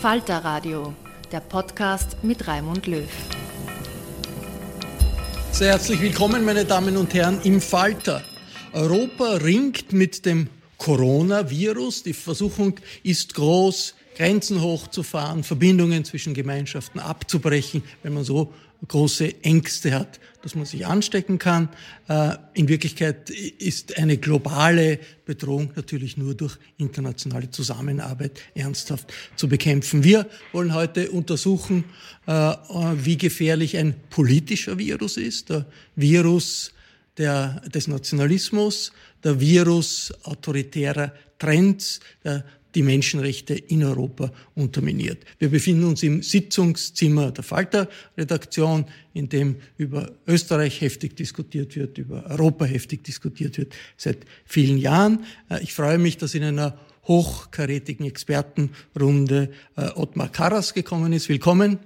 Falter Radio, der Podcast mit Raimund Löw. Sehr herzlich willkommen, meine Damen und Herren, im Falter. Europa ringt mit dem Coronavirus. Die Versuchung ist groß, Grenzen hochzufahren, Verbindungen zwischen Gemeinschaften abzubrechen, wenn man so große Ängste hat, dass man sich anstecken kann. Äh, in Wirklichkeit ist eine globale Bedrohung natürlich nur durch internationale Zusammenarbeit ernsthaft zu bekämpfen. Wir wollen heute untersuchen, äh, wie gefährlich ein politischer Virus ist, der Virus der, des Nationalismus, der Virus autoritärer Trends, der die Menschenrechte in Europa unterminiert. Wir befinden uns im Sitzungszimmer der Falter-Redaktion, in dem über Österreich heftig diskutiert wird, über Europa heftig diskutiert wird, seit vielen Jahren. Äh, ich freue mich, dass in einer hochkarätigen Expertenrunde äh, Ottmar Karas gekommen ist. Willkommen.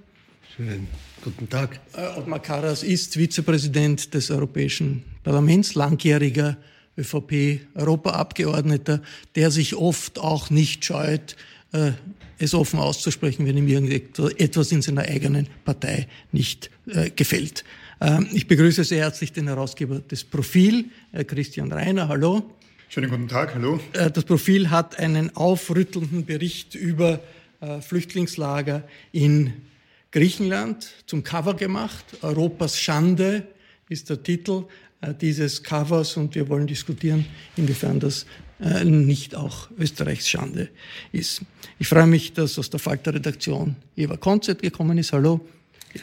Schönen guten Tag. Äh, Ottmar Karas ist Vizepräsident des Europäischen Parlaments, langjähriger ÖVP-Europaabgeordneter, der sich oft auch nicht scheut, äh, es offen auszusprechen, wenn ihm irgendetwas in seiner eigenen Partei nicht äh, gefällt. Ähm, ich begrüße sehr herzlich den Herausgeber des Profil, äh, Christian Reiner. Hallo. Schönen guten Tag, hallo. Das Profil hat einen aufrüttelnden Bericht über Flüchtlingslager in Griechenland zum Cover gemacht. Europas Schande ist der Titel. Äh, dieses Covers und wir wollen diskutieren, inwiefern das äh, nicht auch Österreichs Schande ist. Ich freue mich, dass aus der Falter-Redaktion Eva Konzett gekommen ist. Hallo.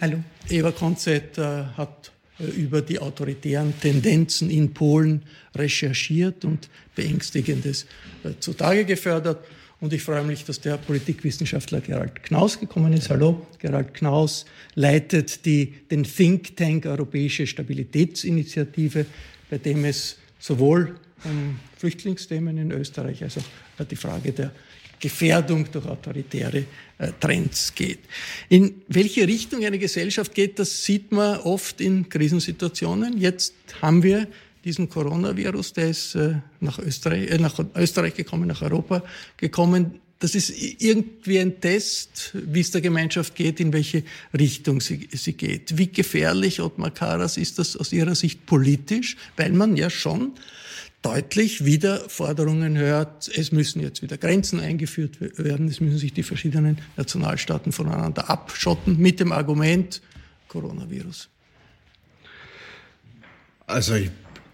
Hallo. Eva Konzett äh, hat über die autoritären Tendenzen in Polen recherchiert und Beängstigendes zutage gefördert. Und ich freue mich, dass der Politikwissenschaftler Gerald Knaus gekommen ist. Hallo, Gerald Knaus leitet die, den Think Tank Europäische Stabilitätsinitiative, bei dem es sowohl um Flüchtlingsthemen in Österreich als auch die Frage der Gefährdung durch autoritäre äh, Trends geht. In welche Richtung eine Gesellschaft geht, das sieht man oft in Krisensituationen. Jetzt haben wir diesen Coronavirus, der ist äh, nach, Österreich, äh, nach Österreich gekommen, nach Europa gekommen. Das ist irgendwie ein Test, wie es der Gemeinschaft geht, in welche Richtung sie, sie geht. Wie gefährlich, Ottmar Karas, ist das aus Ihrer Sicht politisch? Weil man ja schon deutlich wieder Forderungen hört, es müssen jetzt wieder Grenzen eingeführt werden, es müssen sich die verschiedenen Nationalstaaten voneinander abschotten mit dem Argument Coronavirus. Also ich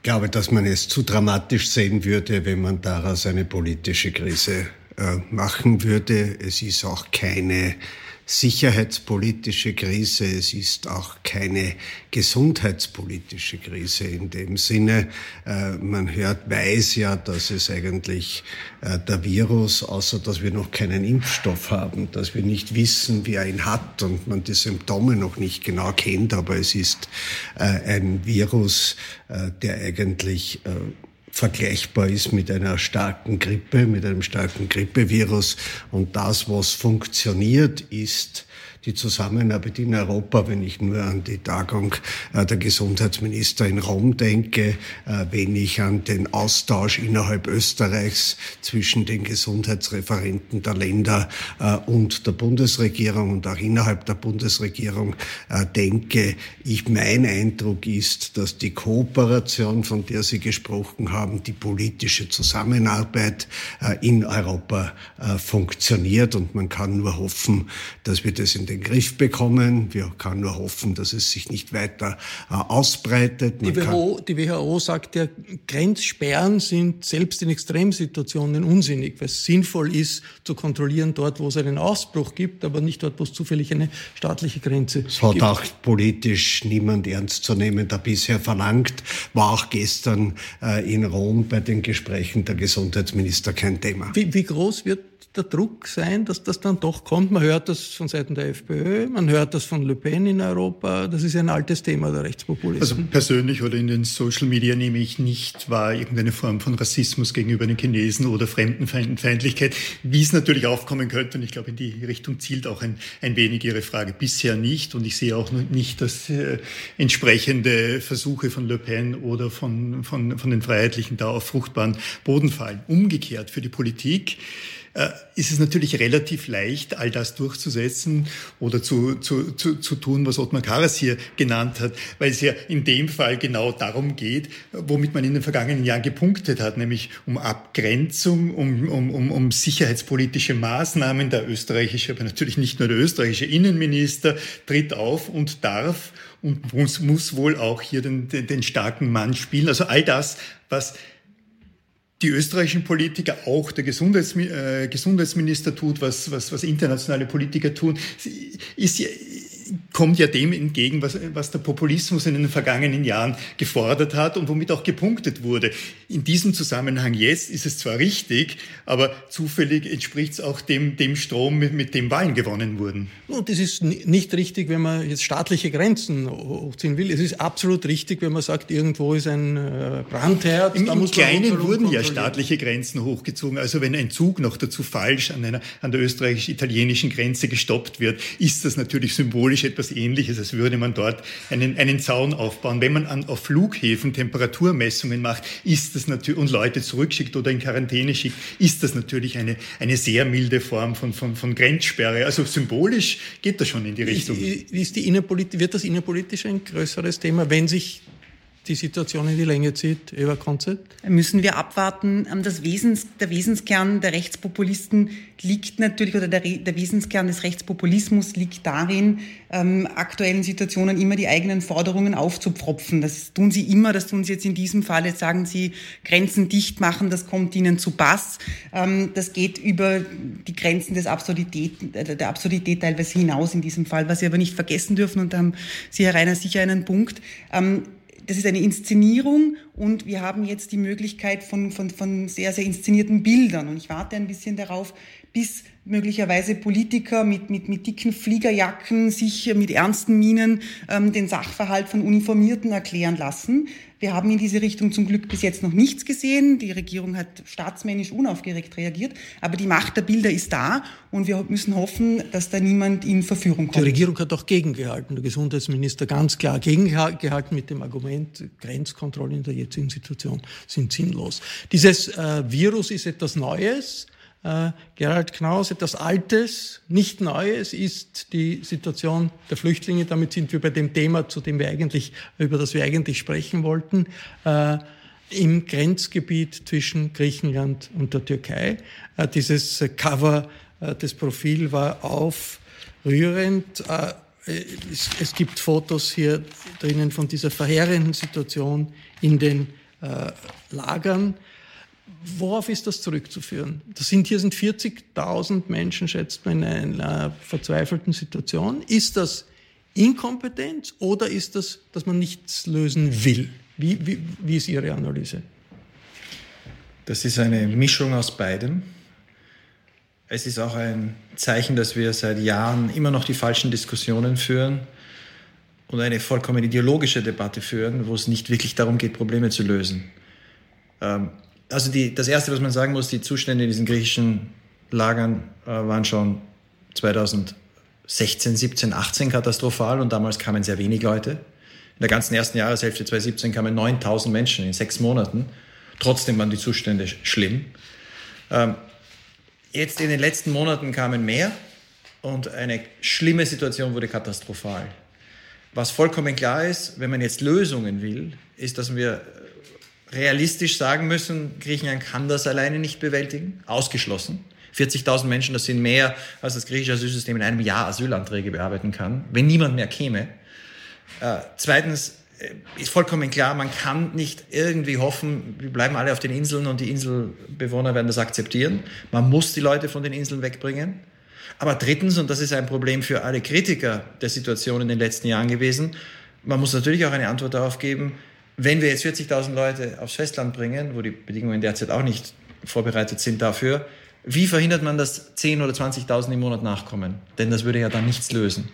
glaube, dass man es zu dramatisch sehen würde, wenn man daraus eine politische Krise äh, machen würde. Es ist auch keine sicherheitspolitische Krise, es ist auch keine gesundheitspolitische Krise in dem Sinne. Äh, man hört, weiß ja, dass es eigentlich äh, der Virus, außer dass wir noch keinen Impfstoff haben, dass wir nicht wissen, wie er ihn hat und man die Symptome noch nicht genau kennt, aber es ist äh, ein Virus, der eigentlich vergleichbar ist mit einer starken Grippe, mit einem starken Grippevirus. Und das, was funktioniert, ist die Zusammenarbeit in Europa, wenn ich nur an die Tagung äh, der Gesundheitsminister in Rom denke, äh, wenn ich an den Austausch innerhalb Österreichs zwischen den Gesundheitsreferenten der Länder äh, und der Bundesregierung und auch innerhalb der Bundesregierung denke, ich, mein Eindruck ist, dass die Kooperation, von der Sie gesprochen haben, die politische Zusammenarbeit in Europa funktioniert. Und man kann nur hoffen, dass wir das in den den Griff bekommen. Wir können nur hoffen, dass es sich nicht weiter äh, ausbreitet. Die WHO, die WHO, sagt ja, Grenzsperren sind selbst in Extremsituationen unsinnig, weil es sinnvoll ist, zu kontrollieren dort, wo es einen Ausbruch gibt, aber nicht dort, wo es zufällig eine staatliche Grenze gibt. Es hat auch politisch niemand ernst zu nehmen, der bisher verlangt, war auch gestern äh, in Rom bei den Gesprächen der Gesundheitsminister kein Thema. Wie, wie groß wird der Druck sein, dass das dann doch kommt. Man hört das von Seiten der FPÖ, man hört das von Le Pen in Europa. Das ist ein altes Thema der Rechtspopulisten. Also persönlich oder in den Social Media nehme ich nicht wahr irgendeine Form von Rassismus gegenüber den Chinesen oder Fremdenfeindlichkeit, wie es natürlich aufkommen könnte. Und ich glaube, in die Richtung zielt auch ein, ein wenig Ihre Frage. Bisher nicht. Und ich sehe auch nicht, dass äh, entsprechende Versuche von Le Pen oder von, von, von den Freiheitlichen da auf fruchtbaren Boden fallen. Umgekehrt für die Politik ist es natürlich relativ leicht, all das durchzusetzen oder zu, zu, zu, zu tun, was Ottmar Karas hier genannt hat, weil es ja in dem Fall genau darum geht, womit man in den vergangenen Jahren gepunktet hat, nämlich um Abgrenzung, um, um, um, um sicherheitspolitische Maßnahmen. Der österreichische, aber natürlich nicht nur der österreichische Innenminister tritt auf und darf und muss, muss wohl auch hier den, den, den starken Mann spielen. Also all das, was die österreichischen Politiker, auch der Gesundheitsmi äh, Gesundheitsminister tut, was, was, was internationale Politiker tun, ist, kommt ja dem entgegen, was, was der Populismus in den vergangenen Jahren gefordert hat und womit auch gepunktet wurde. In diesem Zusammenhang jetzt ist es zwar richtig, aber zufällig entspricht es auch dem, dem Strom, mit, mit dem Wahlen gewonnen wurden. Und das ist nicht richtig, wenn man jetzt staatliche Grenzen hochziehen will. Es ist absolut richtig, wenn man sagt, irgendwo ist ein äh, Brandherd. Im, im Kleinen wurden ja staatliche Grenzen hochgezogen. Also wenn ein Zug noch dazu falsch an, einer, an der österreichisch-italienischen Grenze gestoppt wird, ist das natürlich symbolisch etwas Ähnliches, als würde man dort einen, einen Zaun aufbauen. Wenn man an, auf Flughäfen Temperaturmessungen macht, ist das natürlich, und Leute zurückschickt oder in Quarantäne schickt, ist das natürlich eine, eine sehr milde Form von, von, von Grenzsperre. Also symbolisch geht das schon in die Richtung. Ist, ist die wird das innenpolitisch ein größeres Thema, wenn sich die Situation in die Länge zieht, Eva Konzept? Müssen wir abwarten. Ähm, das Wesens, der Wesenskern der Rechtspopulisten liegt natürlich, oder der, der Wesenskern des Rechtspopulismus liegt darin, ähm, aktuellen Situationen immer die eigenen Forderungen aufzupfropfen. Das tun sie immer, das tun sie jetzt in diesem Fall. Jetzt sagen sie, Grenzen dicht machen, das kommt ihnen zu Pass. Ähm, das geht über die Grenzen des Absurdität, äh, der Absurdität teilweise hinaus in diesem Fall. Was sie aber nicht vergessen dürfen, und da haben Sie, Herr Reiner, sicher einen Punkt, ähm, das ist eine Inszenierung und wir haben jetzt die Möglichkeit von, von, von sehr, sehr inszenierten Bildern. Und ich warte ein bisschen darauf, bis möglicherweise Politiker mit, mit, mit dicken Fliegerjacken sich mit ernsten Minen ähm, den Sachverhalt von Uniformierten erklären lassen. Wir haben in diese Richtung zum Glück bis jetzt noch nichts gesehen. Die Regierung hat staatsmännisch unaufgeregt reagiert, aber die Macht der Bilder ist da und wir müssen hoffen, dass da niemand in Verführung kommt. Die Regierung hat auch gegengehalten, der Gesundheitsminister ganz klar gegengehalten mit dem Argument, Grenzkontrollen in der jetzigen Situation sind sinnlos. Dieses äh, Virus ist etwas Neues äh, Gerald Knaus, etwas Altes, nicht Neues ist die Situation der Flüchtlinge. Damit sind wir bei dem Thema, zu dem wir eigentlich, über das wir eigentlich sprechen wollten, äh, im Grenzgebiet zwischen Griechenland und der Türkei. Äh, dieses Cover, äh, das Profil war aufrührend. Äh, es, es, gibt Fotos hier drinnen von dieser verheerenden Situation in den Lagern. Worauf ist das zurückzuführen? Das sind, hier sind 40.000 Menschen, schätzt man, in einer verzweifelten Situation. Ist das Inkompetenz oder ist das, dass man nichts lösen will? Wie, wie, wie ist Ihre Analyse? Das ist eine Mischung aus beidem. Es ist auch ein Zeichen, dass wir seit Jahren immer noch die falschen Diskussionen führen und eine vollkommen ideologische Debatte führen, wo es nicht wirklich darum geht, Probleme zu lösen. Ähm, also die, das Erste, was man sagen muss, die Zustände in diesen griechischen Lagern äh, waren schon 2016, 17, 18 katastrophal und damals kamen sehr wenig Leute. In der ganzen ersten Jahreshälfte 2017 kamen 9000 Menschen in sechs Monaten. Trotzdem waren die Zustände schlimm. Ähm, jetzt in den letzten Monaten kamen mehr und eine schlimme Situation wurde katastrophal. Was vollkommen klar ist, wenn man jetzt Lösungen will, ist, dass wir realistisch sagen müssen, Griechenland kann das alleine nicht bewältigen, ausgeschlossen. 40.000 Menschen, das sind mehr, als das griechische Asylsystem in einem Jahr Asylanträge bearbeiten kann, wenn niemand mehr käme. Äh, zweitens äh, ist vollkommen klar, man kann nicht irgendwie hoffen, wir bleiben alle auf den Inseln und die Inselbewohner werden das akzeptieren. Man muss die Leute von den Inseln wegbringen. Aber drittens, und das ist ein Problem für alle Kritiker der Situation in den letzten Jahren gewesen, man muss natürlich auch eine Antwort darauf geben, wenn wir jetzt 40.000 Leute aufs Festland bringen, wo die Bedingungen derzeit auch nicht vorbereitet sind dafür, wie verhindert man, dass 10.000 oder 20.000 im Monat nachkommen? Denn das würde ja dann nichts lösen.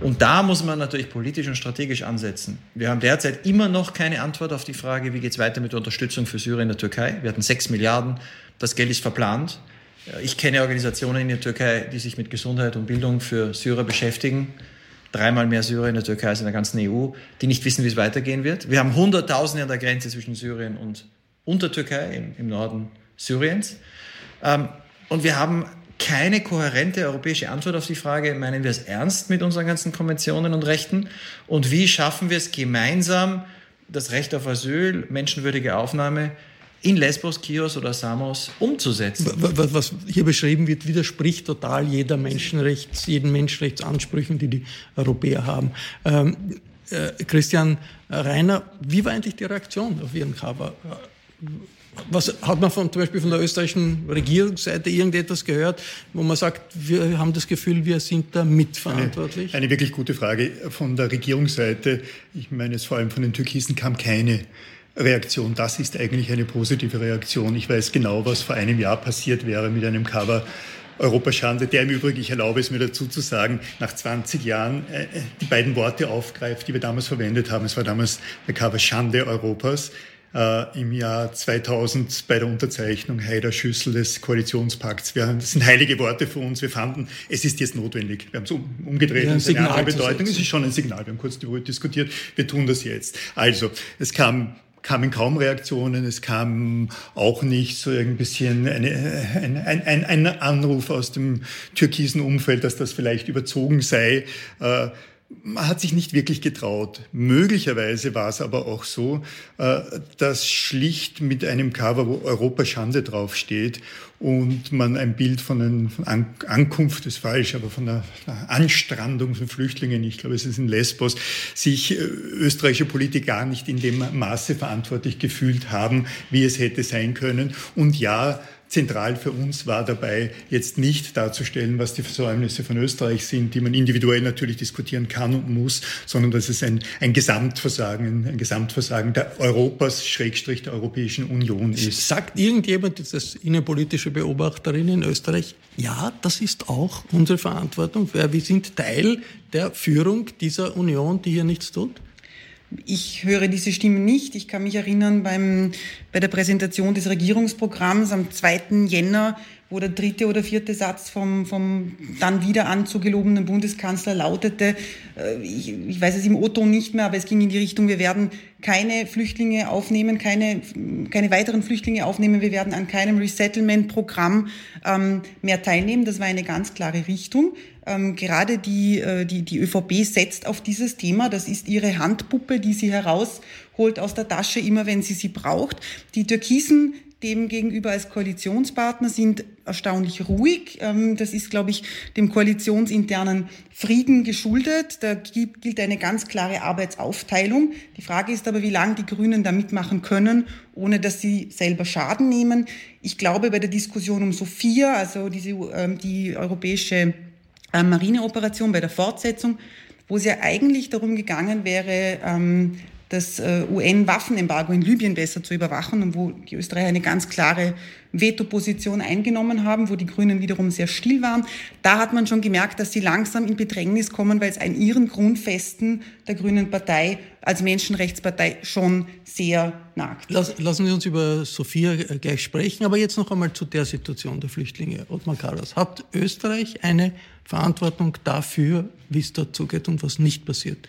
Und da muss man natürlich politisch und strategisch ansetzen. Wir haben derzeit immer noch keine Antwort auf die Frage, wie geht es weiter mit der Unterstützung für Syrien in der Türkei. Wir hatten 6 Milliarden, das Geld ist verplant. Ich kenne Organisationen in der Türkei, die sich mit Gesundheit und Bildung für Syrer beschäftigen dreimal mehr Syrer in der Türkei als in der ganzen EU, die nicht wissen, wie es weitergehen wird. Wir haben Hunderttausende an der Grenze zwischen Syrien und, und der Türkei im, im Norden Syriens. Ähm, und wir haben keine kohärente europäische Antwort auf die Frage, meinen wir es ernst mit unseren ganzen Konventionen und Rechten? Und wie schaffen wir es gemeinsam, das Recht auf Asyl, menschenwürdige Aufnahme in Lesbos, Chios oder Samos umzusetzen. Was, was hier beschrieben wird, widerspricht total jeder Menschenrechts, jeden Menschenrechtsansprüchen, die die Europäer haben. Ähm, äh, Christian Reiner, wie war eigentlich die Reaktion auf Ihren Cover? Was hat man von, zum Beispiel von der österreichischen Regierungsseite irgendetwas gehört, wo man sagt, wir haben das Gefühl, wir sind da mitverantwortlich? Eine, eine wirklich gute Frage. Von der Regierungsseite, ich meine es vor allem von den Türkisen, kam keine Reaktion. Das ist eigentlich eine positive Reaktion. Ich weiß genau, was vor einem Jahr passiert wäre mit einem Cover Europaschande, der im Übrigen, ich erlaube es mir dazu zu sagen, nach 20 Jahren äh, die beiden Worte aufgreift, die wir damals verwendet haben. Es war damals der Cover Schande Europas. Äh, Im Jahr 2000 bei der Unterzeichnung Heider Schüssel des Koalitionspakts. Wir, das sind heilige Worte für uns. Wir fanden, es ist jetzt notwendig. Wir haben es um, umgedreht. Ja, ein Signal eine andere Bedeutung. Es ist schon ein Signal. Wir haben kurz darüber diskutiert. Wir tun das jetzt. Also, es kam kamen kaum Reaktionen, es kam auch nicht so ein bisschen eine, ein, ein, ein Anruf aus dem türkisen Umfeld, dass das vielleicht überzogen sei. Äh, man hat sich nicht wirklich getraut. Möglicherweise war es aber auch so, äh, dass schlicht mit einem Cover, wo Europa Schande draufsteht und man ein Bild von einer Ankunft ist falsch, aber von einer Anstrandung von Flüchtlingen, ich glaube, es ist in Lesbos, sich äh, österreichische Politiker gar nicht in dem Maße verantwortlich gefühlt haben, wie es hätte sein können. Und ja, Zentral für uns war dabei, jetzt nicht darzustellen, was die Versäumnisse von Österreich sind, die man individuell natürlich diskutieren kann und muss, sondern dass es ein, ein Gesamtversagen, ein Gesamtversagen der Europas, Schrägstrich der Europäischen Union ist. Sagt irgendjemand, das ist innenpolitische Beobachterin in Österreich, ja, das ist auch unsere Verantwortung. Wir sind Teil der Führung dieser Union, die hier nichts tut? Ich höre diese Stimme nicht. Ich kann mich erinnern, beim, bei der Präsentation des Regierungsprogramms am 2. Jänner, wo der dritte oder vierte Satz vom, vom dann wieder anzugelobenen Bundeskanzler lautete, äh, ich, ich weiß es im O-Ton nicht mehr, aber es ging in die Richtung, wir werden keine Flüchtlinge aufnehmen, keine, keine weiteren Flüchtlinge aufnehmen, wir werden an keinem Resettlement-Programm ähm, mehr teilnehmen. Das war eine ganz klare Richtung. Ähm, gerade die, äh, die, die ÖVP setzt auf dieses Thema. Das ist ihre Handpuppe, die sie herausholt aus der Tasche, immer wenn sie sie braucht. Die Türkisen dem gegenüber als Koalitionspartner sind erstaunlich ruhig. Ähm, das ist, glaube ich, dem koalitionsinternen Frieden geschuldet. Da gilt eine ganz klare Arbeitsaufteilung. Die Frage ist aber, wie lange die Grünen da mitmachen können, ohne dass sie selber Schaden nehmen. Ich glaube, bei der Diskussion um Sophia, also diese, ähm, die europäische äh, Marineoperation bei der Fortsetzung, wo es ja eigentlich darum gegangen wäre, ähm, das äh, UN-Waffenembargo in Libyen besser zu überwachen und wo die Österreicher eine ganz klare Veto-Position eingenommen haben, wo die Grünen wiederum sehr still waren. Da hat man schon gemerkt, dass sie langsam in Bedrängnis kommen, weil es an ihren Grundfesten der Grünen Partei als Menschenrechtspartei schon sehr nagt. lassen Sie uns über Sophia äh, gleich sprechen, aber jetzt noch einmal zu der Situation der Flüchtlinge. Ottmar Karas, hat Österreich eine Verantwortung dafür, wie es dort zugeht und was nicht passiert?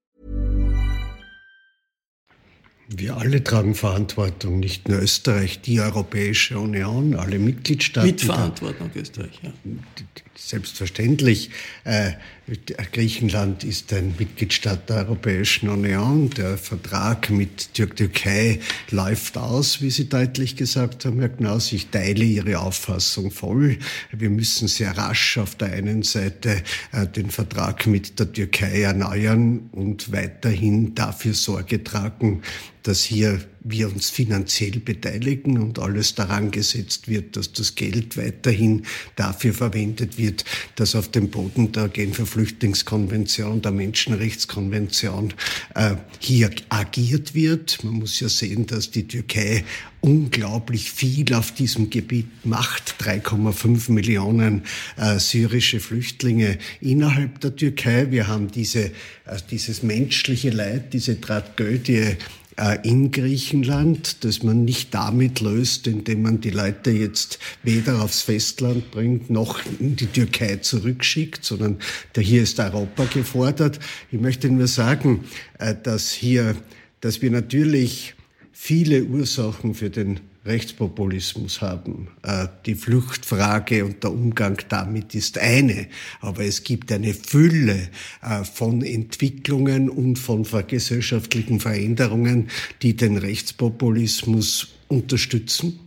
Wir alle tragen Verantwortung, nicht nur Österreich, die Europäische Union, alle Mitgliedstaaten. Mitverantwortung Österreich, ja. Selbstverständlich. Äh, Griechenland ist ein Mitgliedstaat der Europäischen Union. Der Vertrag mit Türkei läuft aus, wie Sie deutlich gesagt haben, Herr Knaus. Ich teile Ihre Auffassung voll. Wir müssen sehr rasch auf der einen Seite äh, den Vertrag mit der Türkei erneuern und weiterhin dafür Sorge tragen, dass hier wir uns finanziell beteiligen und alles daran gesetzt wird, dass das Geld weiterhin dafür verwendet wird, dass auf dem Boden der Genfer Flüchtlingskonvention, der Menschenrechtskonvention äh, hier agiert wird. Man muss ja sehen, dass die Türkei unglaublich viel auf diesem Gebiet macht. 3,5 Millionen äh, syrische Flüchtlinge innerhalb der Türkei. Wir haben diese, äh, dieses menschliche Leid, diese Tragödie in Griechenland, das man nicht damit löst, indem man die Leute jetzt weder aufs Festland bringt noch in die Türkei zurückschickt, sondern hier ist Europa gefordert. Ich möchte nur sagen, äh, dass hier, dass wir natürlich viele Ursachen für den Rechtspopulismus haben. Äh, die Fluchtfrage und der Umgang damit ist eine, aber es gibt eine Fülle äh, von Entwicklungen und von gesellschaftlichen Veränderungen, die den Rechtspopulismus unterstützen.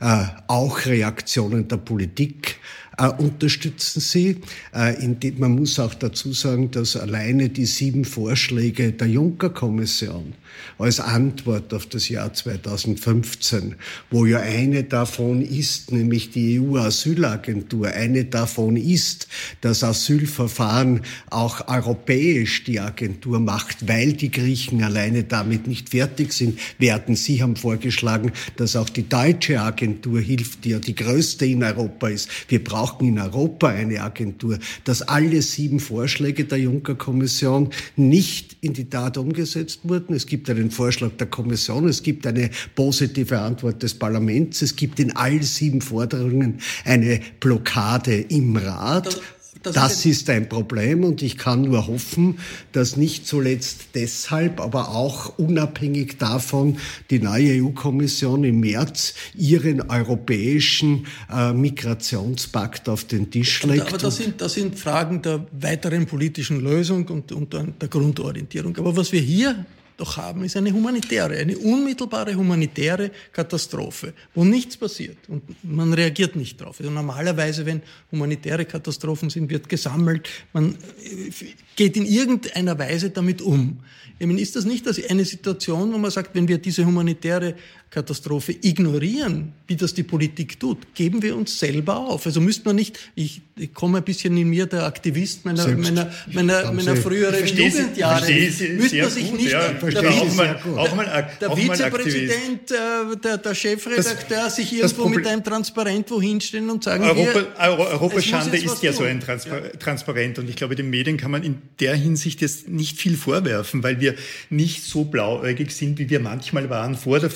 Äh, auch Reaktionen der Politik äh, unterstützen sie. Äh, man muss auch dazu sagen, dass alleine die sieben Vorschläge der Juncker-Kommission als Antwort auf das Jahr 2015, wo ja eine davon ist, nämlich die EU-Asylagentur, eine davon ist, das Asylverfahren auch europäisch die Agentur macht, weil die Griechen alleine damit nicht fertig sind, werden. Sie haben vorgeschlagen, dass auch die deutsche Agentur hilft, die ja die größte in Europa ist. Wir brauchen brauchen in Europa eine Agentur, dass alle sieben Vorschläge der Juncker-Kommission nicht in die Tat umgesetzt wurden. Es gibt einen Vorschlag der Kommission, es gibt eine positive Antwort des Parlaments, es gibt in all sieben Forderungen eine Blockade im Rat. Das, das ist ein Problem und ich kann nur hoffen, dass nicht zuletzt deshalb, aber auch unabhängig davon die neue EU-Kommission im März ihren europäischen äh, Migrationspakt auf den Tisch legt. Aber das sind, das sind Fragen der weiteren politischen Lösung und, und der Grundorientierung. Aber was wir hier doch haben, ist eine humanitäre, eine unmittelbare humanitäre Katastrophe, wo nichts passiert und man reagiert nicht drauf. Also normalerweise, wenn humanitäre Katastrophen sind, wird gesammelt, man äh, geht in irgendeiner Weise damit um. Ich meine, ist das nicht eine Situation, wo man sagt, wenn wir diese humanitäre Katastrophe ignorieren, wie das die Politik tut, geben wir uns selber auf. Also müsste man nicht, ich, ich komme ein bisschen in mir der Aktivist meiner, meiner, meiner, meiner früheren Jugendjahre, müsste man sich nicht, verstehe ich sehr gut. Auch mal, der Vizepräsident, äh, der, der Chefredakteur das, sich irgendwo mit einem Transparent wohin stellen und sagen, Europa, Euro, Europaschande ist ja tun. so ein Transpar ja. Transparent und ich glaube, den Medien kann man in der Hinsicht jetzt nicht viel vorwerfen, weil wir nicht so blauäugig sind, wie wir manchmal waren vor der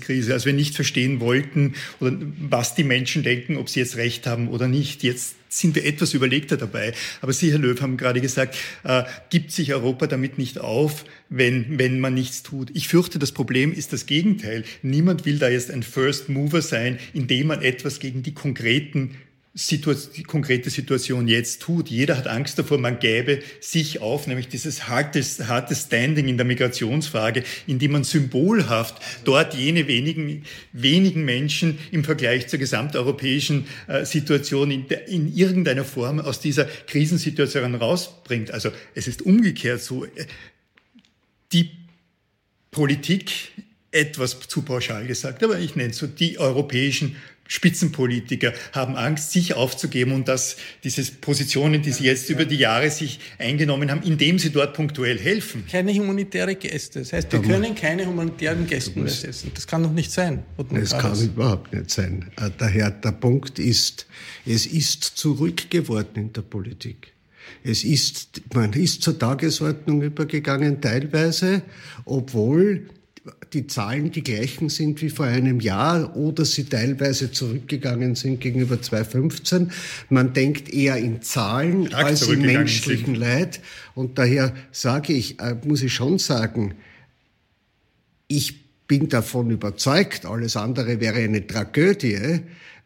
Flüchtlingskrise, als wir nicht verstehen wollten, oder was die Menschen denken, ob sie jetzt recht haben oder nicht. Jetzt sind wir etwas überlegter dabei. Aber Sie, Herr Löw, haben gerade gesagt, äh, gibt sich Europa damit nicht auf, wenn, wenn man nichts tut. Ich fürchte, das Problem ist das Gegenteil. Niemand will da jetzt ein First Mover sein, indem man etwas gegen die konkreten Situation, die konkrete Situation jetzt tut. Jeder hat Angst davor, man gäbe sich auf, nämlich dieses harte, harte Standing in der Migrationsfrage, in dem man symbolhaft dort jene wenigen, wenigen Menschen im Vergleich zur gesamteuropäischen äh, Situation in, in irgendeiner Form aus dieser Krisensituation rausbringt. Also es ist umgekehrt so, äh, die Politik etwas zu pauschal gesagt, aber ich nenne es so, die europäischen Spitzenpolitiker haben Angst, sich aufzugeben und dass diese Positionen, die sie jetzt über die Jahre sich eingenommen haben, indem sie dort punktuell helfen. Keine humanitäre Gäste. Das heißt, wir können keine humanitären Gäste mehr setzen. Das kann doch nicht sein. Das kann überhaupt nicht sein. Äh, daher der Punkt ist, es ist zurückgeworden in der Politik. Es ist, man ist zur Tagesordnung übergegangen teilweise, obwohl die Zahlen die gleichen sind wie vor einem Jahr oder sie teilweise zurückgegangen sind gegenüber 2015. Man denkt eher in Zahlen Stark als in menschlichen sind. Leid. Und daher sage ich, äh, muss ich schon sagen, ich bin davon überzeugt, alles andere wäre eine Tragödie,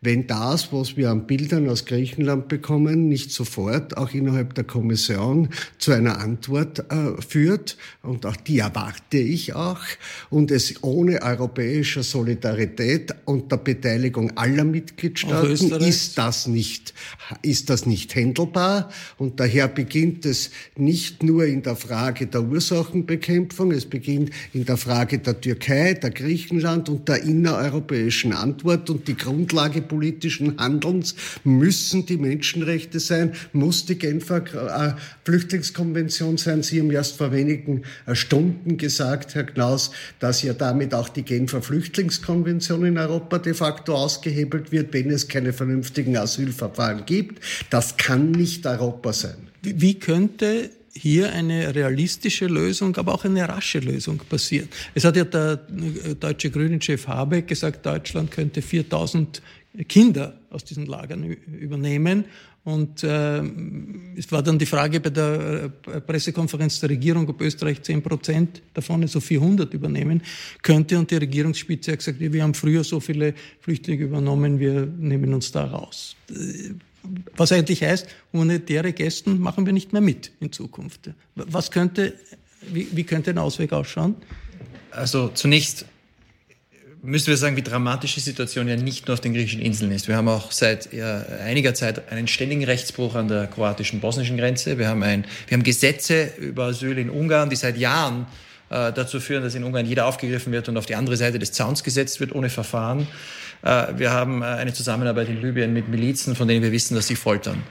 wenn das, was wir an Bildern aus Griechenland bekommen, nicht sofort auch innerhalb der Kommission zu einer Antwort äh, führt, und auch die erwarte ich auch, und es ohne europäische Solidarität und der Beteiligung aller Mitgliedstaaten ist das nicht, ist das nicht händelbar. Und daher beginnt es nicht nur in der Frage der Ursachenbekämpfung, es beginnt in der Frage der Türkei, der Griechenland und der innereuropäischen Antwort und die Grundlage politischen Handelns müssen die Menschenrechte sein, muss die Genfer äh, Flüchtlingskonvention sein. Sie haben erst vor wenigen äh, Stunden gesagt, Herr Knaus, dass ja damit auch die Genfer Flüchtlingskonvention in Europa de facto ausgehebelt wird, wenn es keine vernünftigen Asylverfahren gibt. Das kann nicht Europa sein. Wie könnte hier eine realistische Lösung, aber auch eine rasche Lösung passieren. Es hat ja der äh, deutsche Grünen-Chef Habeck gesagt, Deutschland könnte 4000 Kinder aus diesen Lagern übernehmen. Und äh, es war dann die Frage bei der äh, Pressekonferenz der Regierung, ob Österreich 10 Prozent davon, also 400, übernehmen könnte. Und die Regierungsspitze hat gesagt, wir haben früher so viele Flüchtlinge übernommen, wir nehmen uns da raus. Was eigentlich heißt, humanitäre Gästen machen wir nicht mehr mit in Zukunft. Was könnte, wie, wie könnte ein Ausweg ausschauen? Also zunächst müssen wir sagen, wie dramatisch die Situation ja nicht nur auf den griechischen Inseln ist. Wir haben auch seit einiger Zeit einen ständigen Rechtsbruch an der kroatisch-bosnischen Grenze. Wir haben, ein, wir haben Gesetze über Asyl in Ungarn, die seit Jahren äh, dazu führen, dass in Ungarn jeder aufgegriffen wird und auf die andere Seite des Zauns gesetzt wird, ohne Verfahren. Äh, wir haben äh, eine Zusammenarbeit in Libyen mit Milizen, von denen wir wissen, dass sie foltern.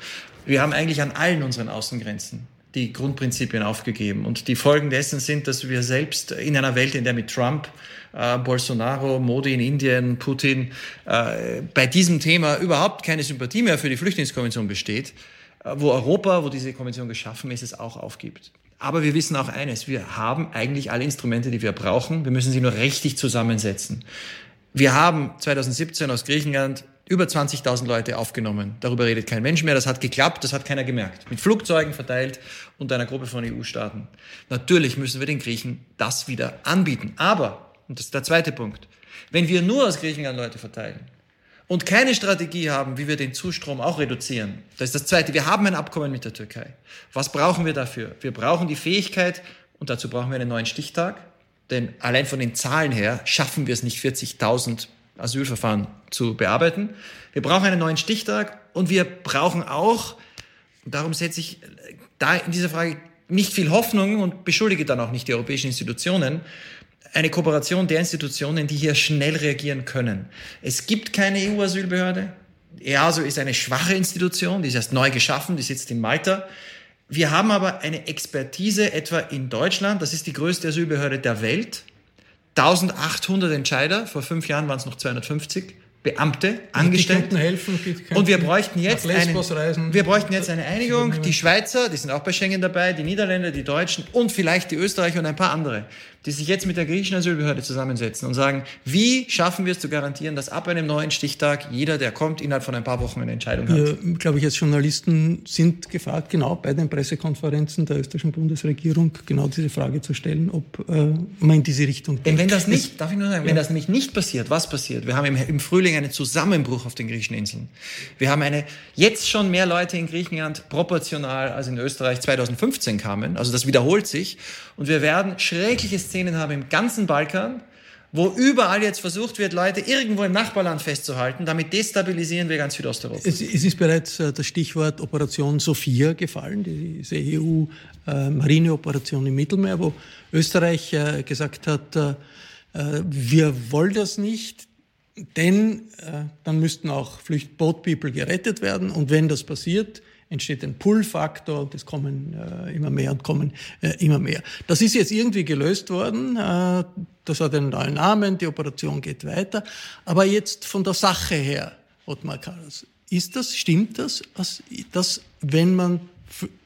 Wir haben eigentlich an allen unseren Außengrenzen die Grundprinzipien aufgegeben. Und die Folgen dessen sind, dass wir selbst in einer Welt, in der mit Trump äh, Bolsonaro, Modi in Indien, Putin, äh, bei diesem Thema überhaupt keine Sympathie mehr für die Flüchtlingskonvention besteht, äh, wo Europa, wo diese Konvention geschaffen ist, es auch aufgibt. Aber wir wissen auch eines, wir haben eigentlich alle Instrumente, die wir brauchen. Wir müssen sie nur richtig zusammensetzen. Wir haben 2017 aus Griechenland über 20.000 Leute aufgenommen. Darüber redet kein Mensch mehr. Das hat geklappt, das hat keiner gemerkt. Mit Flugzeugen verteilt und einer Gruppe von EU-Staaten. Natürlich müssen wir den Griechen das wieder anbieten. Aber und das ist der zweite Punkt. Wenn wir nur aus Griechenland Leute verteilen und keine Strategie haben, wie wir den Zustrom auch reduzieren, das ist das zweite. Wir haben ein Abkommen mit der Türkei. Was brauchen wir dafür? Wir brauchen die Fähigkeit, und dazu brauchen wir einen neuen Stichtag, denn allein von den Zahlen her schaffen wir es nicht, 40.000 Asylverfahren zu bearbeiten. Wir brauchen einen neuen Stichtag und wir brauchen auch, darum setze ich da in dieser Frage nicht viel Hoffnung und beschuldige dann auch nicht die europäischen Institutionen, eine Kooperation der Institutionen, die hier schnell reagieren können. Es gibt keine EU-Asylbehörde. EASO ist eine schwache Institution, die ist erst neu geschaffen, die sitzt in Malta. Wir haben aber eine Expertise etwa in Deutschland, das ist die größte Asylbehörde der Welt. 1800 Entscheider, vor fünf Jahren waren es noch 250. Beamte angestellt. Die helfen, und wir bräuchten jetzt eine, wir bräuchten jetzt eine Einigung. Die Schweizer, die sind auch bei Schengen dabei, die Niederländer, die Deutschen und vielleicht die Österreicher und ein paar andere die sich jetzt mit der griechischen Asylbehörde zusammensetzen und sagen, wie schaffen wir es zu garantieren, dass ab einem neuen Stichtag jeder, der kommt, innerhalb von ein paar Wochen eine Entscheidung hat? Wir, glaube ich, als Journalisten sind gefragt, genau bei den Pressekonferenzen der österreichischen Bundesregierung genau diese Frage zu stellen, ob äh, man in diese Richtung denkt. Denn wenn das nicht, darf ich nur sagen, ja. wenn das nämlich nicht passiert, was passiert? Wir haben im, im Frühling einen Zusammenbruch auf den griechischen Inseln. Wir haben eine, jetzt schon mehr Leute in Griechenland proportional als in Österreich 2015 kamen. Also das wiederholt sich. Und wir werden schreckliche Szenen haben im ganzen Balkan, wo überall jetzt versucht wird, Leute irgendwo im Nachbarland festzuhalten. Damit destabilisieren wir ganz Südosteuropa. Es, es ist bereits äh, das Stichwort Operation Sophia gefallen, diese EU-Marineoperation äh, im Mittelmeer, wo Österreich äh, gesagt hat, wir wollen das nicht, denn dann müssten auch Flüchtboatpeople gerettet werden. Und wenn das passiert, entsteht ein Pull-Faktor und es kommen äh, immer mehr und kommen äh, immer mehr. Das ist jetzt irgendwie gelöst worden. Äh, das hat einen neuen Namen, die Operation geht weiter. Aber jetzt von der Sache her, Ottmar Karas, ist das, stimmt das, dass, wenn man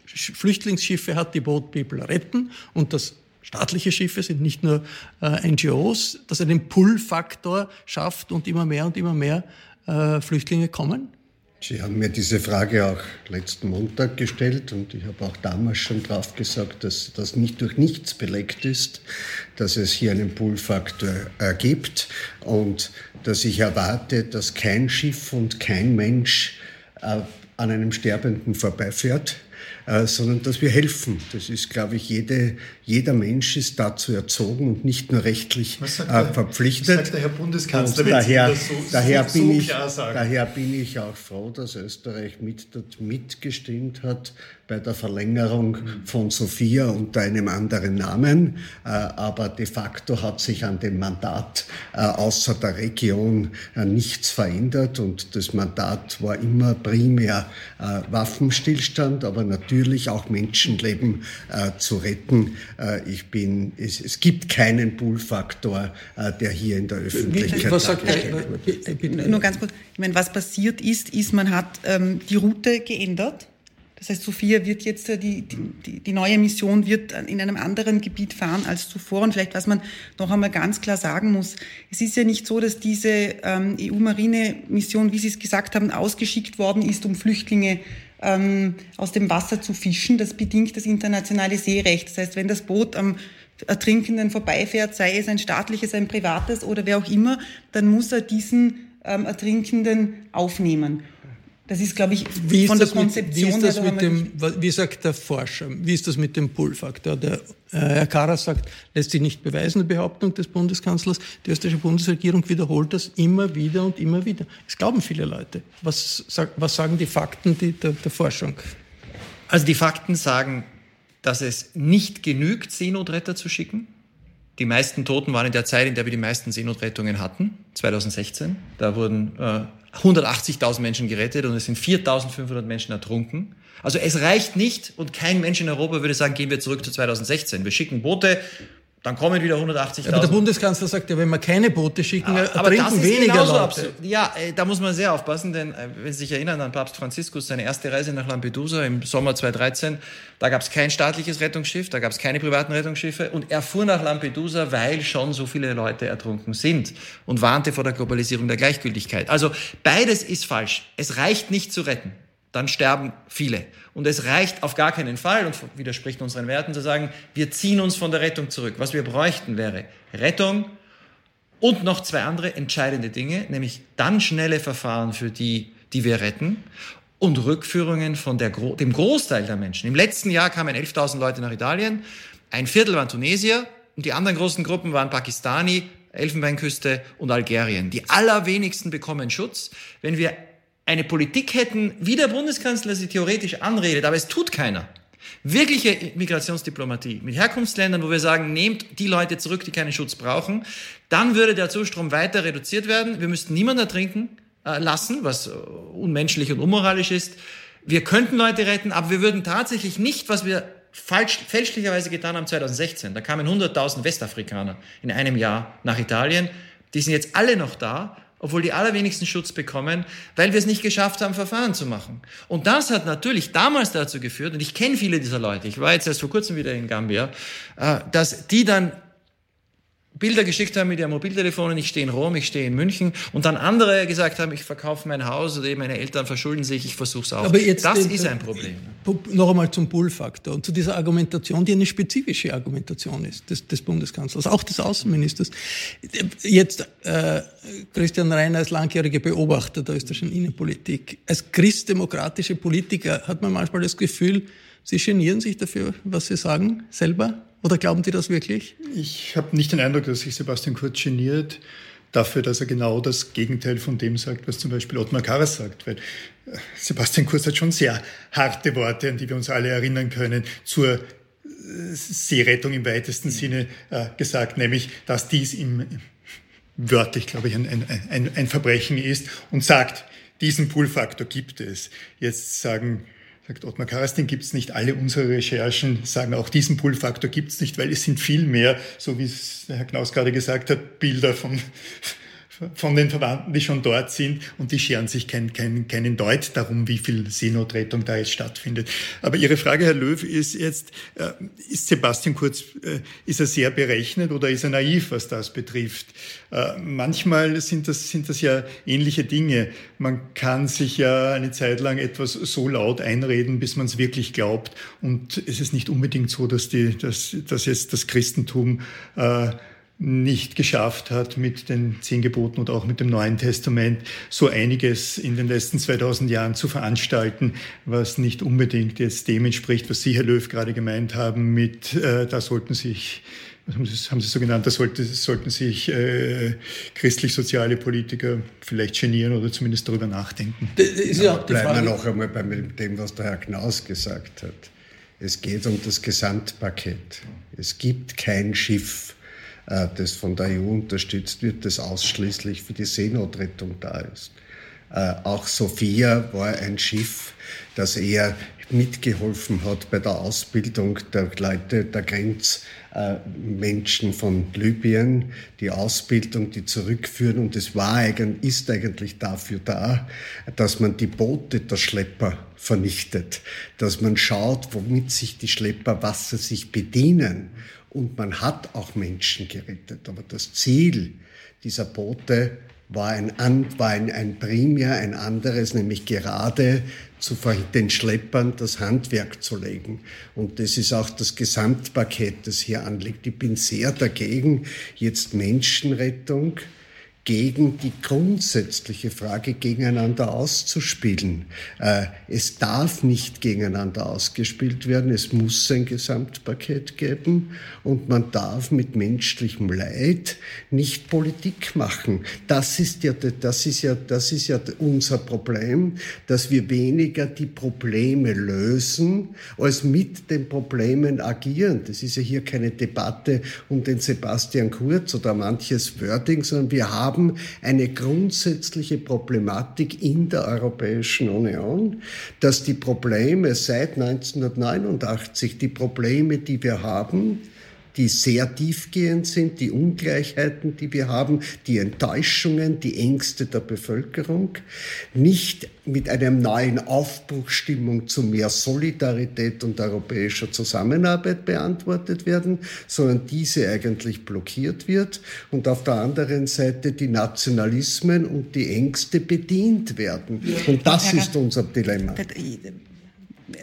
Flüchtlingsschiffe hat, die Boat People retten und das staatliche Schiffe sind nicht nur äh, NGOs, dass er den Pull-Faktor schafft und immer mehr und immer mehr äh, Flüchtlinge kommen? Sie haben mir diese Frage auch letzten Montag gestellt und ich habe auch damals schon drauf gesagt, dass das nicht durch nichts belegt ist, dass es hier einen Pull-Faktor äh, gibt und dass ich erwarte, dass kein Schiff und kein Mensch äh, an einem Sterbenden vorbeifährt äh, sondern dass wir helfen. Das ist, glaube ich, jede, jeder Mensch ist dazu erzogen und nicht nur rechtlich äh, der, verpflichtet. Sagt der Herr Bundeskanzler, und daher, so, daher, so, bin ich, daher bin ich auch froh, dass Österreich mit, mitgestimmt hat bei der Verlängerung von Sophia unter einem anderen Namen. Äh, aber de facto hat sich an dem Mandat äh, außer der Region nichts verändert und das Mandat war immer primär Waffenstillstand, aber natürlich auch Menschenleben zu retten. Ich bin, es, es gibt keinen Pull-Faktor, der hier in der Öffentlichkeit was sagt wird. Nur ganz kurz, ich meine, was passiert ist, ist, man hat ähm, die Route geändert das heißt, Sophia wird jetzt, äh, die, die, die neue Mission wird in einem anderen Gebiet fahren als zuvor. Und vielleicht, was man noch einmal ganz klar sagen muss, es ist ja nicht so, dass diese ähm, EU-Marine-Mission, wie Sie es gesagt haben, ausgeschickt worden ist, um Flüchtlinge ähm, aus dem Wasser zu fischen. Das bedingt das internationale Seerecht. Das heißt, wenn das Boot am Ertrinkenden vorbeifährt, sei es ein staatliches, ein privates oder wer auch immer, dann muss er diesen ähm, Ertrinkenden aufnehmen. Das ist, glaube ich, wie von der Konzeption. Mit, wie, ist das mit dem, wie sagt der Forscher, wie ist das mit dem Pull-Faktor? Der äh, Herr Karas sagt, lässt sich nicht beweisen, die Behauptung des Bundeskanzlers. Die österreichische Bundesregierung wiederholt das immer wieder und immer wieder. Es glauben viele Leute. Was, was sagen die Fakten die, der, der Forschung? Also die Fakten sagen, dass es nicht genügt, Seenotretter zu schicken. Die meisten Toten waren in der Zeit, in der wir die meisten Seenotrettungen hatten, 2016. Da wurden äh, 180.000 Menschen gerettet und es sind 4.500 Menschen ertrunken. Also es reicht nicht und kein Mensch in Europa würde sagen, gehen wir zurück zu 2016. Wir schicken Boote, dann kommen wieder 180.000. Aber der Bundeskanzler sagt ja, wenn wir keine Boote schicken, ja, ertrinken weniger Leute. Ja, äh, da muss man sehr aufpassen, denn äh, wenn Sie sich erinnern an Papst Franziskus, seine erste Reise nach Lampedusa im Sommer 2013, da gab es kein staatliches Rettungsschiff, da gab es keine privaten Rettungsschiffe und er fuhr nach Lampedusa, weil schon so viele Leute ertrunken sind und warnte vor der Globalisierung der Gleichgültigkeit. Also beides ist falsch. Es reicht nicht zu retten dann sterben viele. Und es reicht auf gar keinen Fall, und widerspricht unseren Werten, zu sagen, wir ziehen uns von der Rettung zurück. Was wir bräuchten wäre Rettung und noch zwei andere entscheidende Dinge, nämlich dann schnelle Verfahren für die, die wir retten und Rückführungen von der, dem Großteil der Menschen. Im letzten Jahr kamen 11.000 Leute nach Italien, ein Viertel waren Tunesier und die anderen großen Gruppen waren Pakistani, Elfenbeinküste und Algerien. Die allerwenigsten bekommen Schutz. Wenn wir eine Politik hätten, wie der Bundeskanzler sie theoretisch anredet, aber es tut keiner. Wirkliche Migrationsdiplomatie mit Herkunftsländern, wo wir sagen, nehmt die Leute zurück, die keinen Schutz brauchen, dann würde der Zustrom weiter reduziert werden. Wir müssten niemanden ertrinken äh, lassen, was äh, unmenschlich und unmoralisch ist. wir könnten Leute retten, aber wir würden tatsächlich nicht, was wir falsch, fälschlicherweise getan haben 2016. Da kamen 100.000 Westafrikaner in einem Jahr nach Italien. Die sind jetzt alle noch da, obwohl die allerwenigsten Schutz bekommen, weil wir es nicht geschafft haben, Verfahren zu machen. Und das hat natürlich damals dazu geführt, und ich kenne viele dieser Leute, ich war jetzt erst vor kurzem wieder in Gambia, äh, dass die dann Bilder geschickt haben mit ihren Mobiltelefonen, ich stehe in Rom, ich stehe in München und dann andere gesagt haben, ich verkaufe mein Haus oder meine Eltern verschulden sich, ich versuche es auch. Aber jetzt das den, ist ein Problem. Noch einmal zum Pull-Faktor und zu dieser Argumentation, die eine spezifische Argumentation ist des, des Bundeskanzlers, auch des Außenministers. Jetzt äh, Christian Reiner als langjähriger Beobachter der österreichischen Innenpolitik, als christdemokratische Politiker hat man manchmal das Gefühl, Sie genieren sich dafür, was Sie sagen, selber? Oder glauben Sie das wirklich? Ich habe nicht den Eindruck, dass sich Sebastian Kurz geniert dafür, dass er genau das Gegenteil von dem sagt, was zum Beispiel Ottmar Karas sagt. Weil äh, Sebastian Kurz hat schon sehr harte Worte, an die wir uns alle erinnern können, zur äh, Seerettung im weitesten Sinne äh, gesagt, nämlich, dass dies im, wörtlich, glaube ich, ein, ein, ein Verbrechen ist und sagt, diesen Pull-Faktor gibt es. Jetzt sagen Sagt Ottmar Karas, den gibt es nicht. Alle unsere Recherchen sagen auch, diesen Pull-Faktor gibt es nicht, weil es sind viel mehr, so wie es Herr Knaus gerade gesagt hat, Bilder von von den Verwandten, die schon dort sind und die scheren sich kein, kein, keinen Deut darum, wie viel Seenotrettung da jetzt stattfindet. Aber Ihre Frage, Herr Löw, ist jetzt, äh, ist Sebastian Kurz, äh, ist er sehr berechnet oder ist er naiv, was das betrifft? Äh, manchmal sind das, sind das ja ähnliche Dinge. Man kann sich ja eine Zeit lang etwas so laut einreden, bis man es wirklich glaubt. Und es ist nicht unbedingt so, dass, die, dass, dass jetzt das Christentum äh, nicht geschafft hat, mit den zehn Geboten und auch mit dem Neuen Testament so einiges in den letzten 2000 Jahren zu veranstalten, was nicht unbedingt jetzt dem entspricht, was Sie, Herr Löw, gerade gemeint haben, mit, äh, da sollten sich was haben Sie, haben Sie so genannt, da sollte, sollten sich äh, christlich-soziale Politiker vielleicht genieren oder zumindest darüber nachdenken. Ja, ja bleiben wir noch einmal bei dem, was der Herr Knaus gesagt hat. Es geht um das Gesamtpaket. Es gibt kein Schiff, das von der EU unterstützt wird, das ausschließlich für die Seenotrettung da ist. Äh, auch Sophia war ein Schiff, das eher mitgeholfen hat bei der Ausbildung der Leute, der Grenzmenschen von Libyen, die Ausbildung, die zurückführen. Und es war eigentlich, ist eigentlich dafür da, dass man die Boote der Schlepper vernichtet, dass man schaut, womit sich die Schlepper, was sie sich bedienen und man hat auch Menschen gerettet. Aber das Ziel dieser Boote war ein, war ein, ein primär ein anderes, nämlich gerade zu den Schleppern das Handwerk zu legen. Und das ist auch das Gesamtpaket, das hier anliegt. Ich bin sehr dagegen, jetzt Menschenrettung gegen die grundsätzliche Frage gegeneinander auszuspielen. Äh, es darf nicht gegeneinander ausgespielt werden, es muss ein Gesamtpaket geben und man darf mit menschlichem Leid nicht Politik machen. Das ist ja, das ist ja, das ist ja unser Problem, dass wir weniger die Probleme lösen, als mit den Problemen agieren. Das ist ja hier keine Debatte um den Sebastian Kurz oder manches Wording, sondern wir haben haben eine grundsätzliche Problematik in der Europäischen Union, dass die Probleme seit 1989, die Probleme, die wir haben, die sehr tiefgehend sind, die Ungleichheiten, die wir haben, die Enttäuschungen, die Ängste der Bevölkerung, nicht mit einer neuen Aufbruchstimmung zu mehr Solidarität und europäischer Zusammenarbeit beantwortet werden, sondern diese eigentlich blockiert wird und auf der anderen Seite die Nationalismen und die Ängste bedient werden. Und das ist unser Dilemma.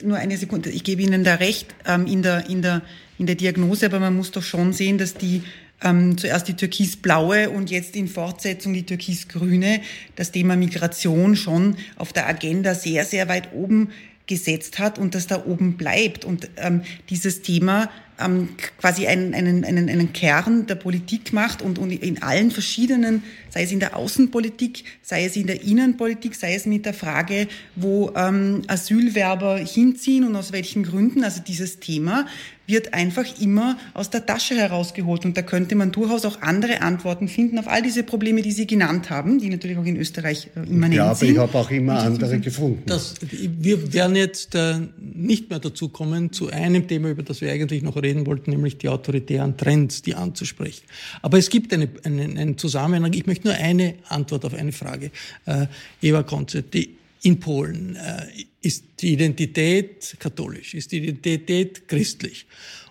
Nur eine Sekunde, ich gebe Ihnen da recht ähm, in der, in der in der Diagnose, aber man muss doch schon sehen, dass die ähm, zuerst die türkisblaue und jetzt in Fortsetzung die türkisgrüne das Thema Migration schon auf der Agenda sehr, sehr weit oben gesetzt hat und das da oben bleibt. Und ähm, dieses Thema ähm, quasi einen, einen, einen, einen Kern der Politik macht und, und in allen verschiedenen, sei es in der Außenpolitik, sei es in der Innenpolitik, sei es mit der Frage, wo ähm, Asylwerber hinziehen und aus welchen Gründen, also dieses Thema wird einfach immer aus der Tasche herausgeholt. Und da könnte man durchaus auch andere Antworten finden auf all diese Probleme, die Sie genannt haben, die natürlich auch in Österreich äh, immanent ja, aber sind. ich habe auch immer andere gefunden. Das, wir werden jetzt äh, nicht mehr dazu kommen, zu einem Thema, über das wir eigentlich noch reden wollten, nämlich die autoritären Trends, die anzusprechen. Aber es gibt eine, einen, einen Zusammenhang. Ich möchte nur eine Antwort auf eine Frage. Äh, Eva Konze, die in Polen äh, ist die Identität katholisch, ist die Identität christlich.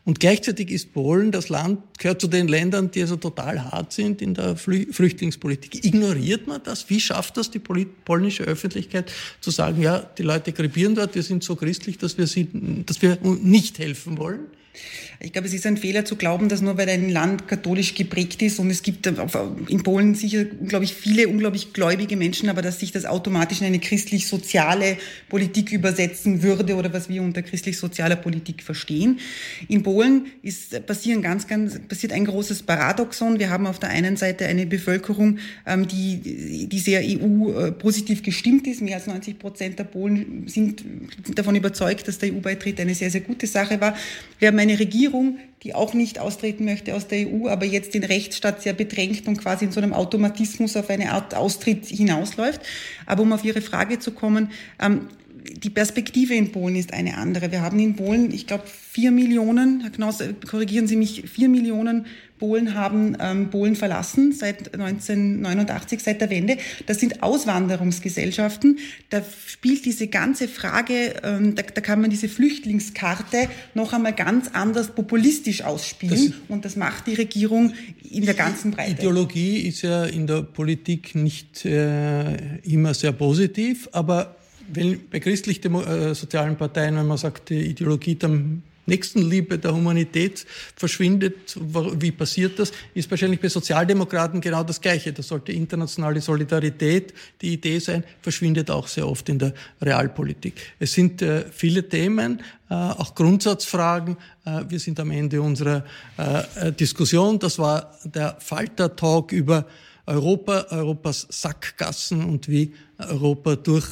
Und gleichzeitig ist Polen das Land, gehört zu den Ländern, die also total hart sind in der Flüchtlingspolitik. Ignoriert man das? Wie schafft das die polnische Öffentlichkeit zu sagen, ja, die Leute krepieren dort, wir sind so christlich, dass wir, sie, dass wir nicht helfen wollen? Ich glaube, es ist ein Fehler zu glauben, dass nur weil ein Land katholisch geprägt ist und es gibt in Polen sicher, glaube ich, viele unglaublich gläubige Menschen, aber dass sich das automatisch in eine christlich-soziale Politik übersetzen würde oder was wir unter christlich-sozialer Politik verstehen. In Polen ist, passieren ganz, ganz, passiert ein großes Paradoxon. Wir haben auf der einen Seite eine Bevölkerung, ähm, die, die sehr EU-positiv gestimmt ist. Mehr als 90 Prozent der Polen sind davon überzeugt, dass der EU-Beitritt eine sehr, sehr gute Sache war. Wir haben eine Regierung, die auch nicht austreten möchte aus der EU, aber jetzt den Rechtsstaat sehr bedrängt und quasi in so einem Automatismus auf eine Art Austritt hinausläuft. Aber um auf Ihre Frage zu kommen, ähm, die Perspektive in Polen ist eine andere. Wir haben in Polen, ich glaube, vier Millionen, Herr Knoss, korrigieren Sie mich, vier Millionen Polen haben ähm, Polen verlassen seit 1989, seit der Wende. Das sind Auswanderungsgesellschaften. Da spielt diese ganze Frage, ähm, da, da, kann man diese Flüchtlingskarte noch einmal ganz anders populistisch ausspielen. Das und das macht die Regierung in der ganzen Breite. Ideologie ist ja in der Politik nicht äh, immer sehr positiv, aber wenn, bei christlich-sozialen äh, Parteien, wenn man sagt, die Ideologie dann Nächstenliebe der Humanität verschwindet. Wie passiert das? Ist wahrscheinlich bei Sozialdemokraten genau das Gleiche. Da sollte internationale Solidarität die Idee sein, verschwindet auch sehr oft in der Realpolitik. Es sind äh, viele Themen, äh, auch Grundsatzfragen. Äh, wir sind am Ende unserer äh, Diskussion. Das war der Falter-Talk über Europa, Europas Sackgassen und wie Europa durch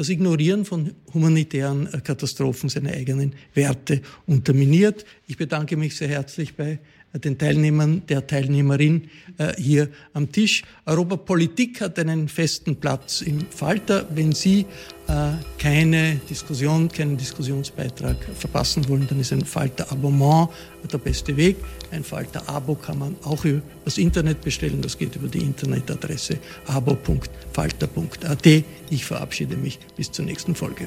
das Ignorieren von humanitären äh, Katastrophen seine eigenen Werte unterminiert. Ich bedanke mich sehr herzlich bei den Teilnehmern, der Teilnehmerin äh, hier am Tisch. Europapolitik hat einen festen Platz im Falter. Wenn Sie äh, keine Diskussion, keinen Diskussionsbeitrag verpassen wollen, dann ist ein Falter-Abonnement der beste Weg. Ein Falter-Abo kann man auch über das Internet bestellen. Das geht über die Internetadresse abo.falter.at. Ich verabschiede mich bis zur nächsten Folge.